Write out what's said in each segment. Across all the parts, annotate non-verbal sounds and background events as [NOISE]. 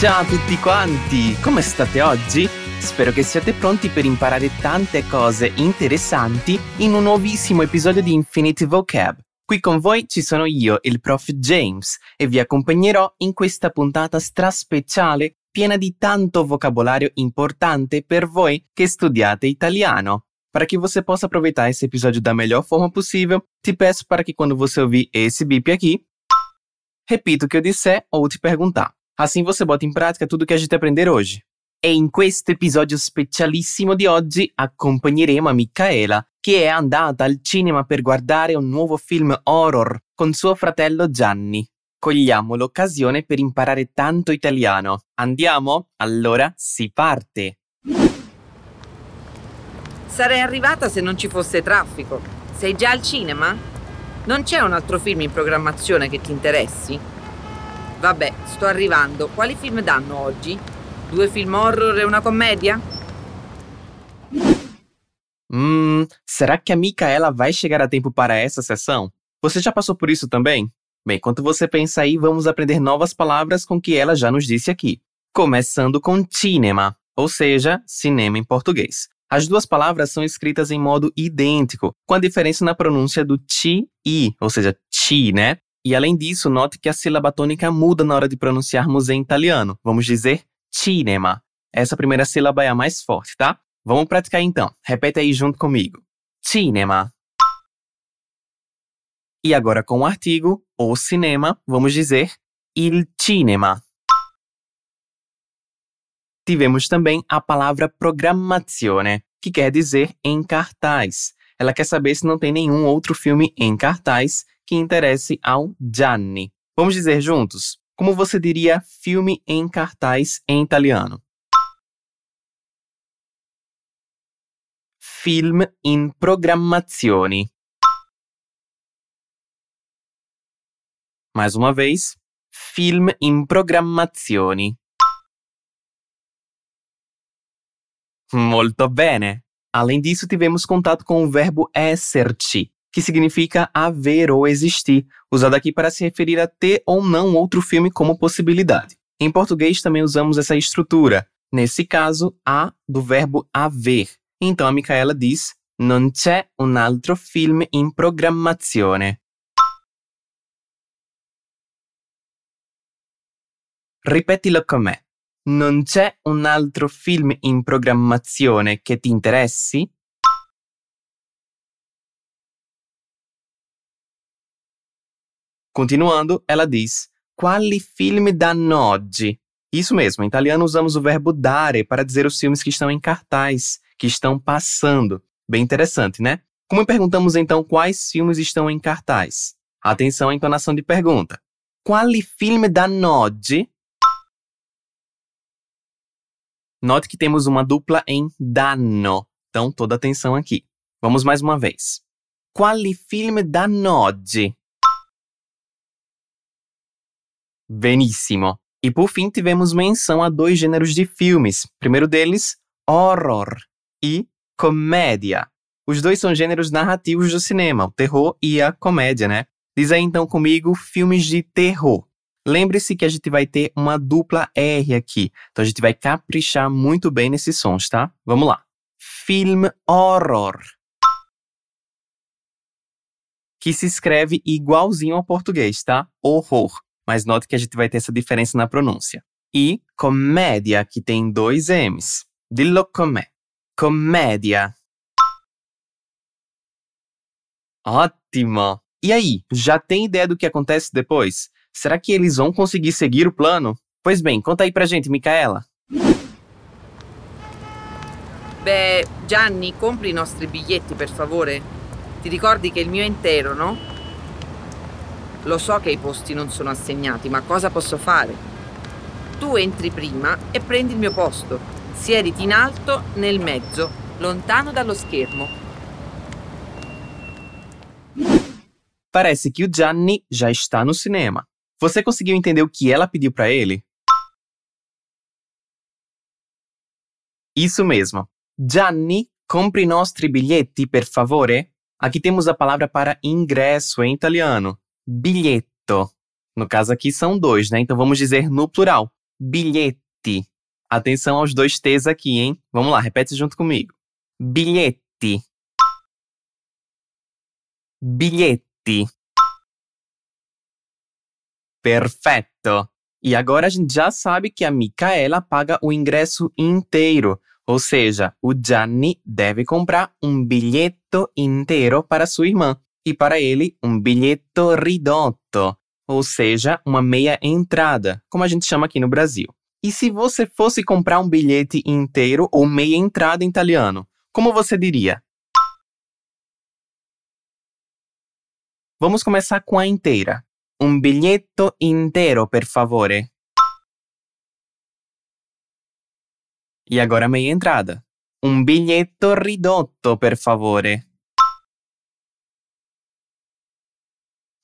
Ciao a tutti quanti, come state oggi? Spero che siate pronti per imparare tante cose interessanti in un nuovissimo episodio di Infinity Vocab. Qui con voi ci sono io, il prof James, e vi accompagnerò in questa puntata straspeciale piena di tanto vocabolario importante per voi que studiate italiano. Para que você possa aproveitar esse episódio da melhor forma possível, te peço para que quando você ouvir esse bip aqui, repita o que eu disser ou te perguntar. Assim você bota em prática tudo que a gente aprender hoje. E in questo episodio specialissimo di oggi accompagneremo a Micaela, che è andata al cinema per guardare un nuovo film horror con suo fratello Gianni. Cogliamo l'occasione per imparare tanto italiano. Andiamo? Allora si parte! Sarei arrivata se non ci fosse traffico. Sei già al cinema? Non c'è un altro film in programmazione che ti interessi? Vabbè, sto arrivando. Quali film danno oggi? Due film horror e una commedia? Hum, será que a Micaela vai chegar a tempo para essa sessão? Você já passou por isso também? Bem, enquanto você pensa aí, vamos aprender novas palavras com que ela já nos disse aqui. Começando com cinema, ou seja, cinema em português. As duas palavras são escritas em modo idêntico, com a diferença na pronúncia do ti e, ou seja, ti, né? E além disso, note que a sílaba tônica muda na hora de pronunciarmos em italiano. Vamos dizer cinema. Essa primeira sílaba é a mais forte, tá? Vamos praticar então. Repete aí junto comigo. Cinema. E agora com o artigo, o cinema, vamos dizer il cinema. Tivemos também a palavra programmazione, que quer dizer em cartaz. Ela quer saber se não tem nenhum outro filme em cartaz que interesse ao Gianni. Vamos dizer juntos? Como você diria filme em cartaz em italiano? Film in programmazione. Mais uma vez, film in programmazione. Molto bene! Além disso, tivemos contato com o verbo esserci, que significa haver ou existir, usado aqui para se referir a ter ou não outro filme como possibilidade. Em português também usamos essa estrutura, nesse caso, a do verbo haver. Então a Micaela diz: Non c'è un altro film in programmazione. Ripetilo con me. Non c'è un altro film in programmazione che ti interessi? Continuando, ela diz: Quali film danno oggi? Isso mesmo, em italiano usamos o verbo dare para dizer os filmes que estão em cartaz, que estão passando. Bem interessante, né? Como perguntamos então quais filmes estão em cartaz? Atenção à entonação de pergunta. Quali film danno oggi? Note que temos uma dupla em danno, então toda atenção aqui. Vamos mais uma vez. Quali film danno oggi? Benissimo. E por fim, tivemos menção a dois gêneros de filmes. Primeiro deles, horror e comédia. Os dois são gêneros narrativos do cinema, o terror e a comédia, né? Diz aí então comigo filmes de terror. Lembre-se que a gente vai ter uma dupla R aqui, então a gente vai caprichar muito bem nesses sons, tá? Vamos lá. Film horror. Que se escreve igualzinho ao português, tá? Horror mas note que a gente vai ter essa diferença na pronúncia. E comédia, que tem dois M's. Dillo com'è. Comédia. Ótimo! E aí, já tem ideia do que acontece depois? Será que eles vão conseguir seguir o plano? Pois bem, conta aí pra gente, Micaela. Beh, Gianni, compri i nostri biglietti, per favore. Ti ricordi che il mio è intero, no? Lo so che i posti non sono assegnati, ma cosa posso fare? Tu entri prima e prendi il mio posto. Siediti in alto, nel mezzo, lontano dallo schermo. Parece que o Gianni já está no cinema. Você conseguiu entender o que ela pediu para ele? Isso mesmo. Gianni, compre nostri biglietti, per favore? Aqui temos a palavra para ingresso em italiano, bilhetto. No caso aqui são dois, né? Então vamos dizer no plural. bilhetti. Atenção aos dois T's aqui, hein? Vamos lá, repete junto comigo. Bilhetti. Bilhetti. Perfetto! E agora a gente já sabe que a Micaela paga o ingresso inteiro, ou seja, o Gianni deve comprar um bilhetto inteiro para sua irmã e para ele um bilhetto ridotto, ou seja, uma meia entrada, como a gente chama aqui no Brasil. E se você fosse comprar um bilhete inteiro ou meia entrada em italiano, como você diria? Vamos começar com a inteira. Un biglietto intero, per favore. E agora meia entrada. Un biglietto ridotto, per favore.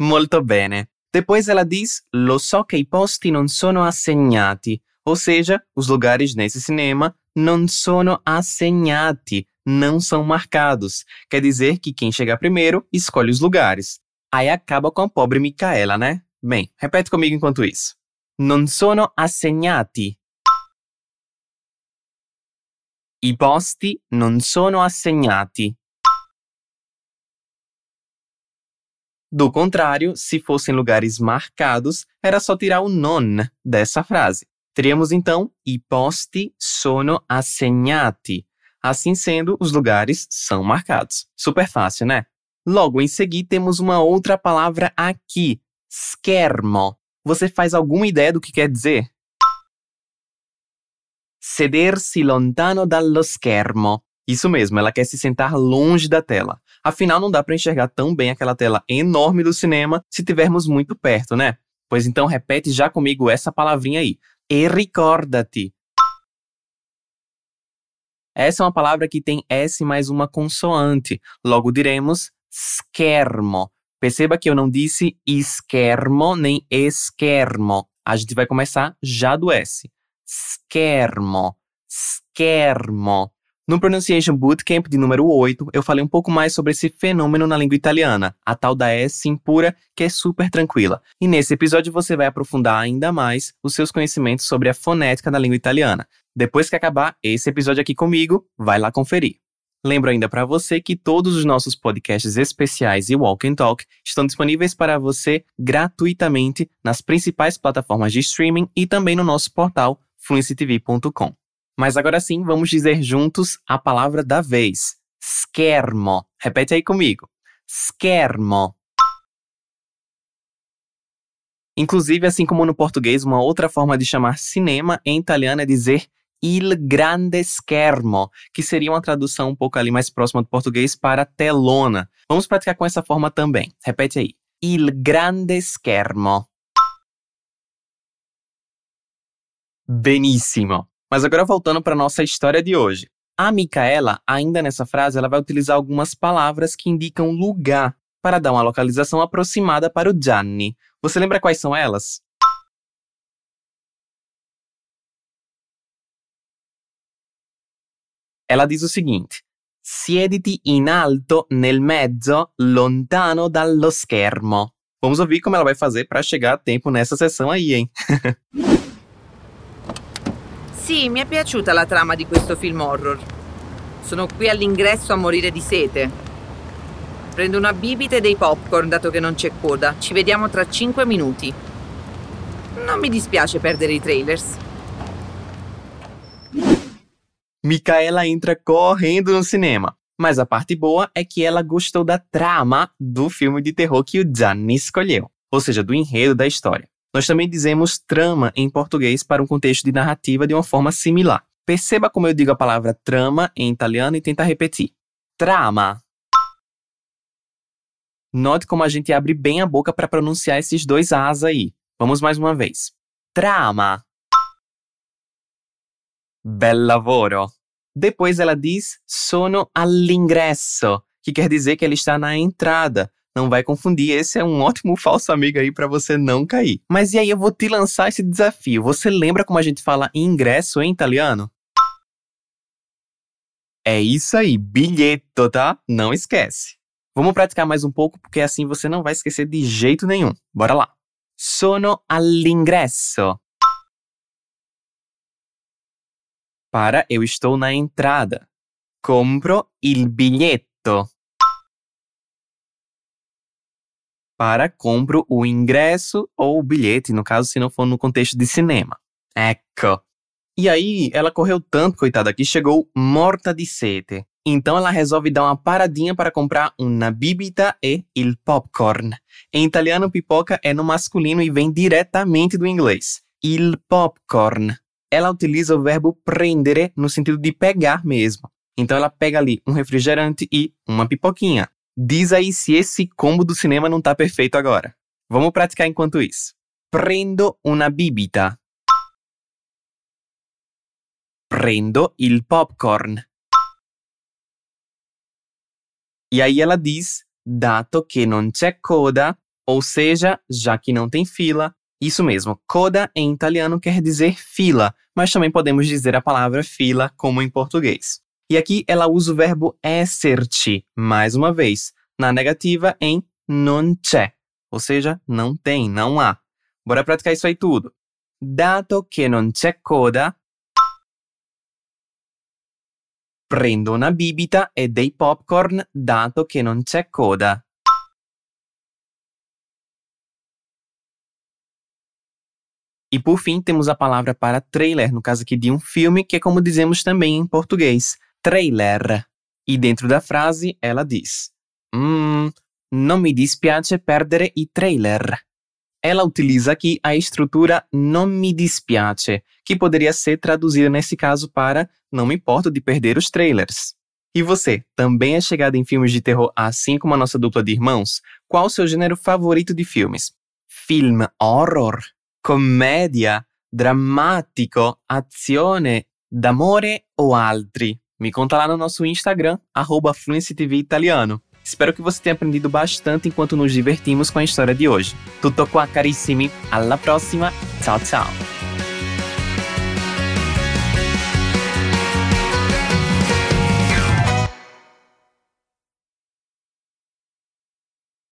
Molto bene. Depois ela diz: Lo so che i posti non sono assegnati. Ou seja, os lugares nesse cinema não sono assegnati, não são marcados. Quer dizer que quem chegar primeiro escolhe os lugares. Aí acaba com a pobre Micaela, né? Bem, repete comigo enquanto isso. Non sono assegnati. I posti non sono assegnati. Do contrário, se fossem lugares marcados, era só tirar o non dessa frase. Teríamos então i posti sono assegnati. Assim sendo, os lugares são marcados. Super fácil, né? Logo em seguida, temos uma outra palavra aqui, schermo. Você faz alguma ideia do que quer dizer? Sedersi lontano dallo schermo. Isso mesmo, ela quer se sentar longe da tela. Afinal, não dá para enxergar tão bem aquela tela enorme do cinema se estivermos muito perto, né? Pois então repete já comigo essa palavrinha aí. E ricordati. Essa é uma palavra que tem S mais uma consoante. Logo diremos schermo. Perceba que eu não disse schermo nem esquermo. A gente vai começar já do S. Schermo. Schermo. No Pronunciation Bootcamp de número 8, eu falei um pouco mais sobre esse fenômeno na língua italiana, a tal da S impura, que é super tranquila. E nesse episódio você vai aprofundar ainda mais os seus conhecimentos sobre a fonética da língua italiana. Depois que acabar esse episódio aqui comigo, vai lá conferir. Lembro ainda para você que todos os nossos podcasts especiais e Walk and Talk estão disponíveis para você gratuitamente nas principais plataformas de streaming e também no nosso portal fluencytv.com. Mas agora sim, vamos dizer juntos a palavra da vez. Schermo. Repete aí comigo. Schermo. Inclusive, assim como no português, uma outra forma de chamar cinema em italiano é dizer il grande schermo, que seria uma tradução um pouco ali mais próxima do português para telona. Vamos praticar com essa forma também. Repete aí. Il grande schermo. Benissimo. Mas agora voltando para nossa história de hoje. A Micaela, ainda nessa frase, ela vai utilizar algumas palavras que indicam lugar para dar uma localização aproximada para o Gianni. Você lembra quais são elas? Ela diz o seguinte: Siediti in alto nel mezzo, lontano dallo schermo. Vamos ouvir como ela vai fazer para chegar a tempo nessa sessão aí, hein? [LAUGHS] sì, mi è piaciuta la trama di questo film horror. Sono qui all'ingresso a morire di sete. Prendo una bibita e dei popcorn dato che non c'è coda. Ci vediamo tra 5 minuti. Non mi dispiace perdere i trailers. Micaela entra correndo no cinema. Mas a parte boa é que ela gostou da trama do filme de terror que o Gianni escolheu, ou seja, do enredo da história. Nós também dizemos trama em português para um contexto de narrativa de uma forma similar. Perceba como eu digo a palavra trama em italiano e tenta repetir. Trama. Note como a gente abre bem a boca para pronunciar esses dois As aí. Vamos mais uma vez. Trama. Bel lavoro. Depois ela diz sono all'ingresso, que quer dizer que ela está na entrada. Não vai confundir, esse é um ótimo [LAUGHS] falso amigo aí para você não cair. Mas e aí eu vou te lançar esse desafio. Você lembra como a gente fala ingresso em italiano? É isso aí, bilhetto, tá? Não esquece. Vamos praticar mais um pouco porque assim você não vai esquecer de jeito nenhum. Bora lá. Sono all'ingresso. para eu estou na entrada. Compro il biglietto. Para compro o ingresso ou o bilhete, no caso, se não for no contexto de cinema. Ecco. E aí, ela correu tanto, coitada, que chegou morta de sede. Então ela resolve dar uma paradinha para comprar uma bibita e il popcorn. Em italiano, pipoca é no masculino e vem diretamente do inglês. Il popcorn. Ela utiliza o verbo prendere no sentido de pegar mesmo. Então ela pega ali um refrigerante e uma pipoquinha. Diz aí se esse combo do cinema não tá perfeito agora. Vamos praticar enquanto isso. Prendo una bibita. Prendo il popcorn. E aí ela diz, dato che non c'è coda, ou seja, já que não tem fila. Isso mesmo, coda em italiano quer dizer fila, mas também podemos dizer a palavra fila como em português. E aqui ela usa o verbo esserci, mais uma vez, na negativa em non c'è, ou seja, não tem, não há. Bora praticar isso aí tudo. Dato che non c'è coda, Prendo una bibita e dei popcorn dato che non c'è coda. E por fim, temos a palavra para trailer, no caso aqui de um filme, que é como dizemos também em português, trailer. E dentro da frase, ela diz: Hum, non mi dispiace perdere i trailer. Ela utiliza aqui a estrutura non mi dispiace, que poderia ser traduzida nesse caso para não me importo de perder os trailers. E você, também é chegada em filmes de terror assim como a nossa dupla de irmãos? Qual o seu gênero favorito de filmes? Film horror, comédia, dramático, azione, d'amore ou altri? Me conta lá no nosso Instagram, arroba Italiano. Espero que você tenha aprendido bastante enquanto nos divertimos com a história de hoje. Tutto qua carissimi, alla prossima, ciao ciao!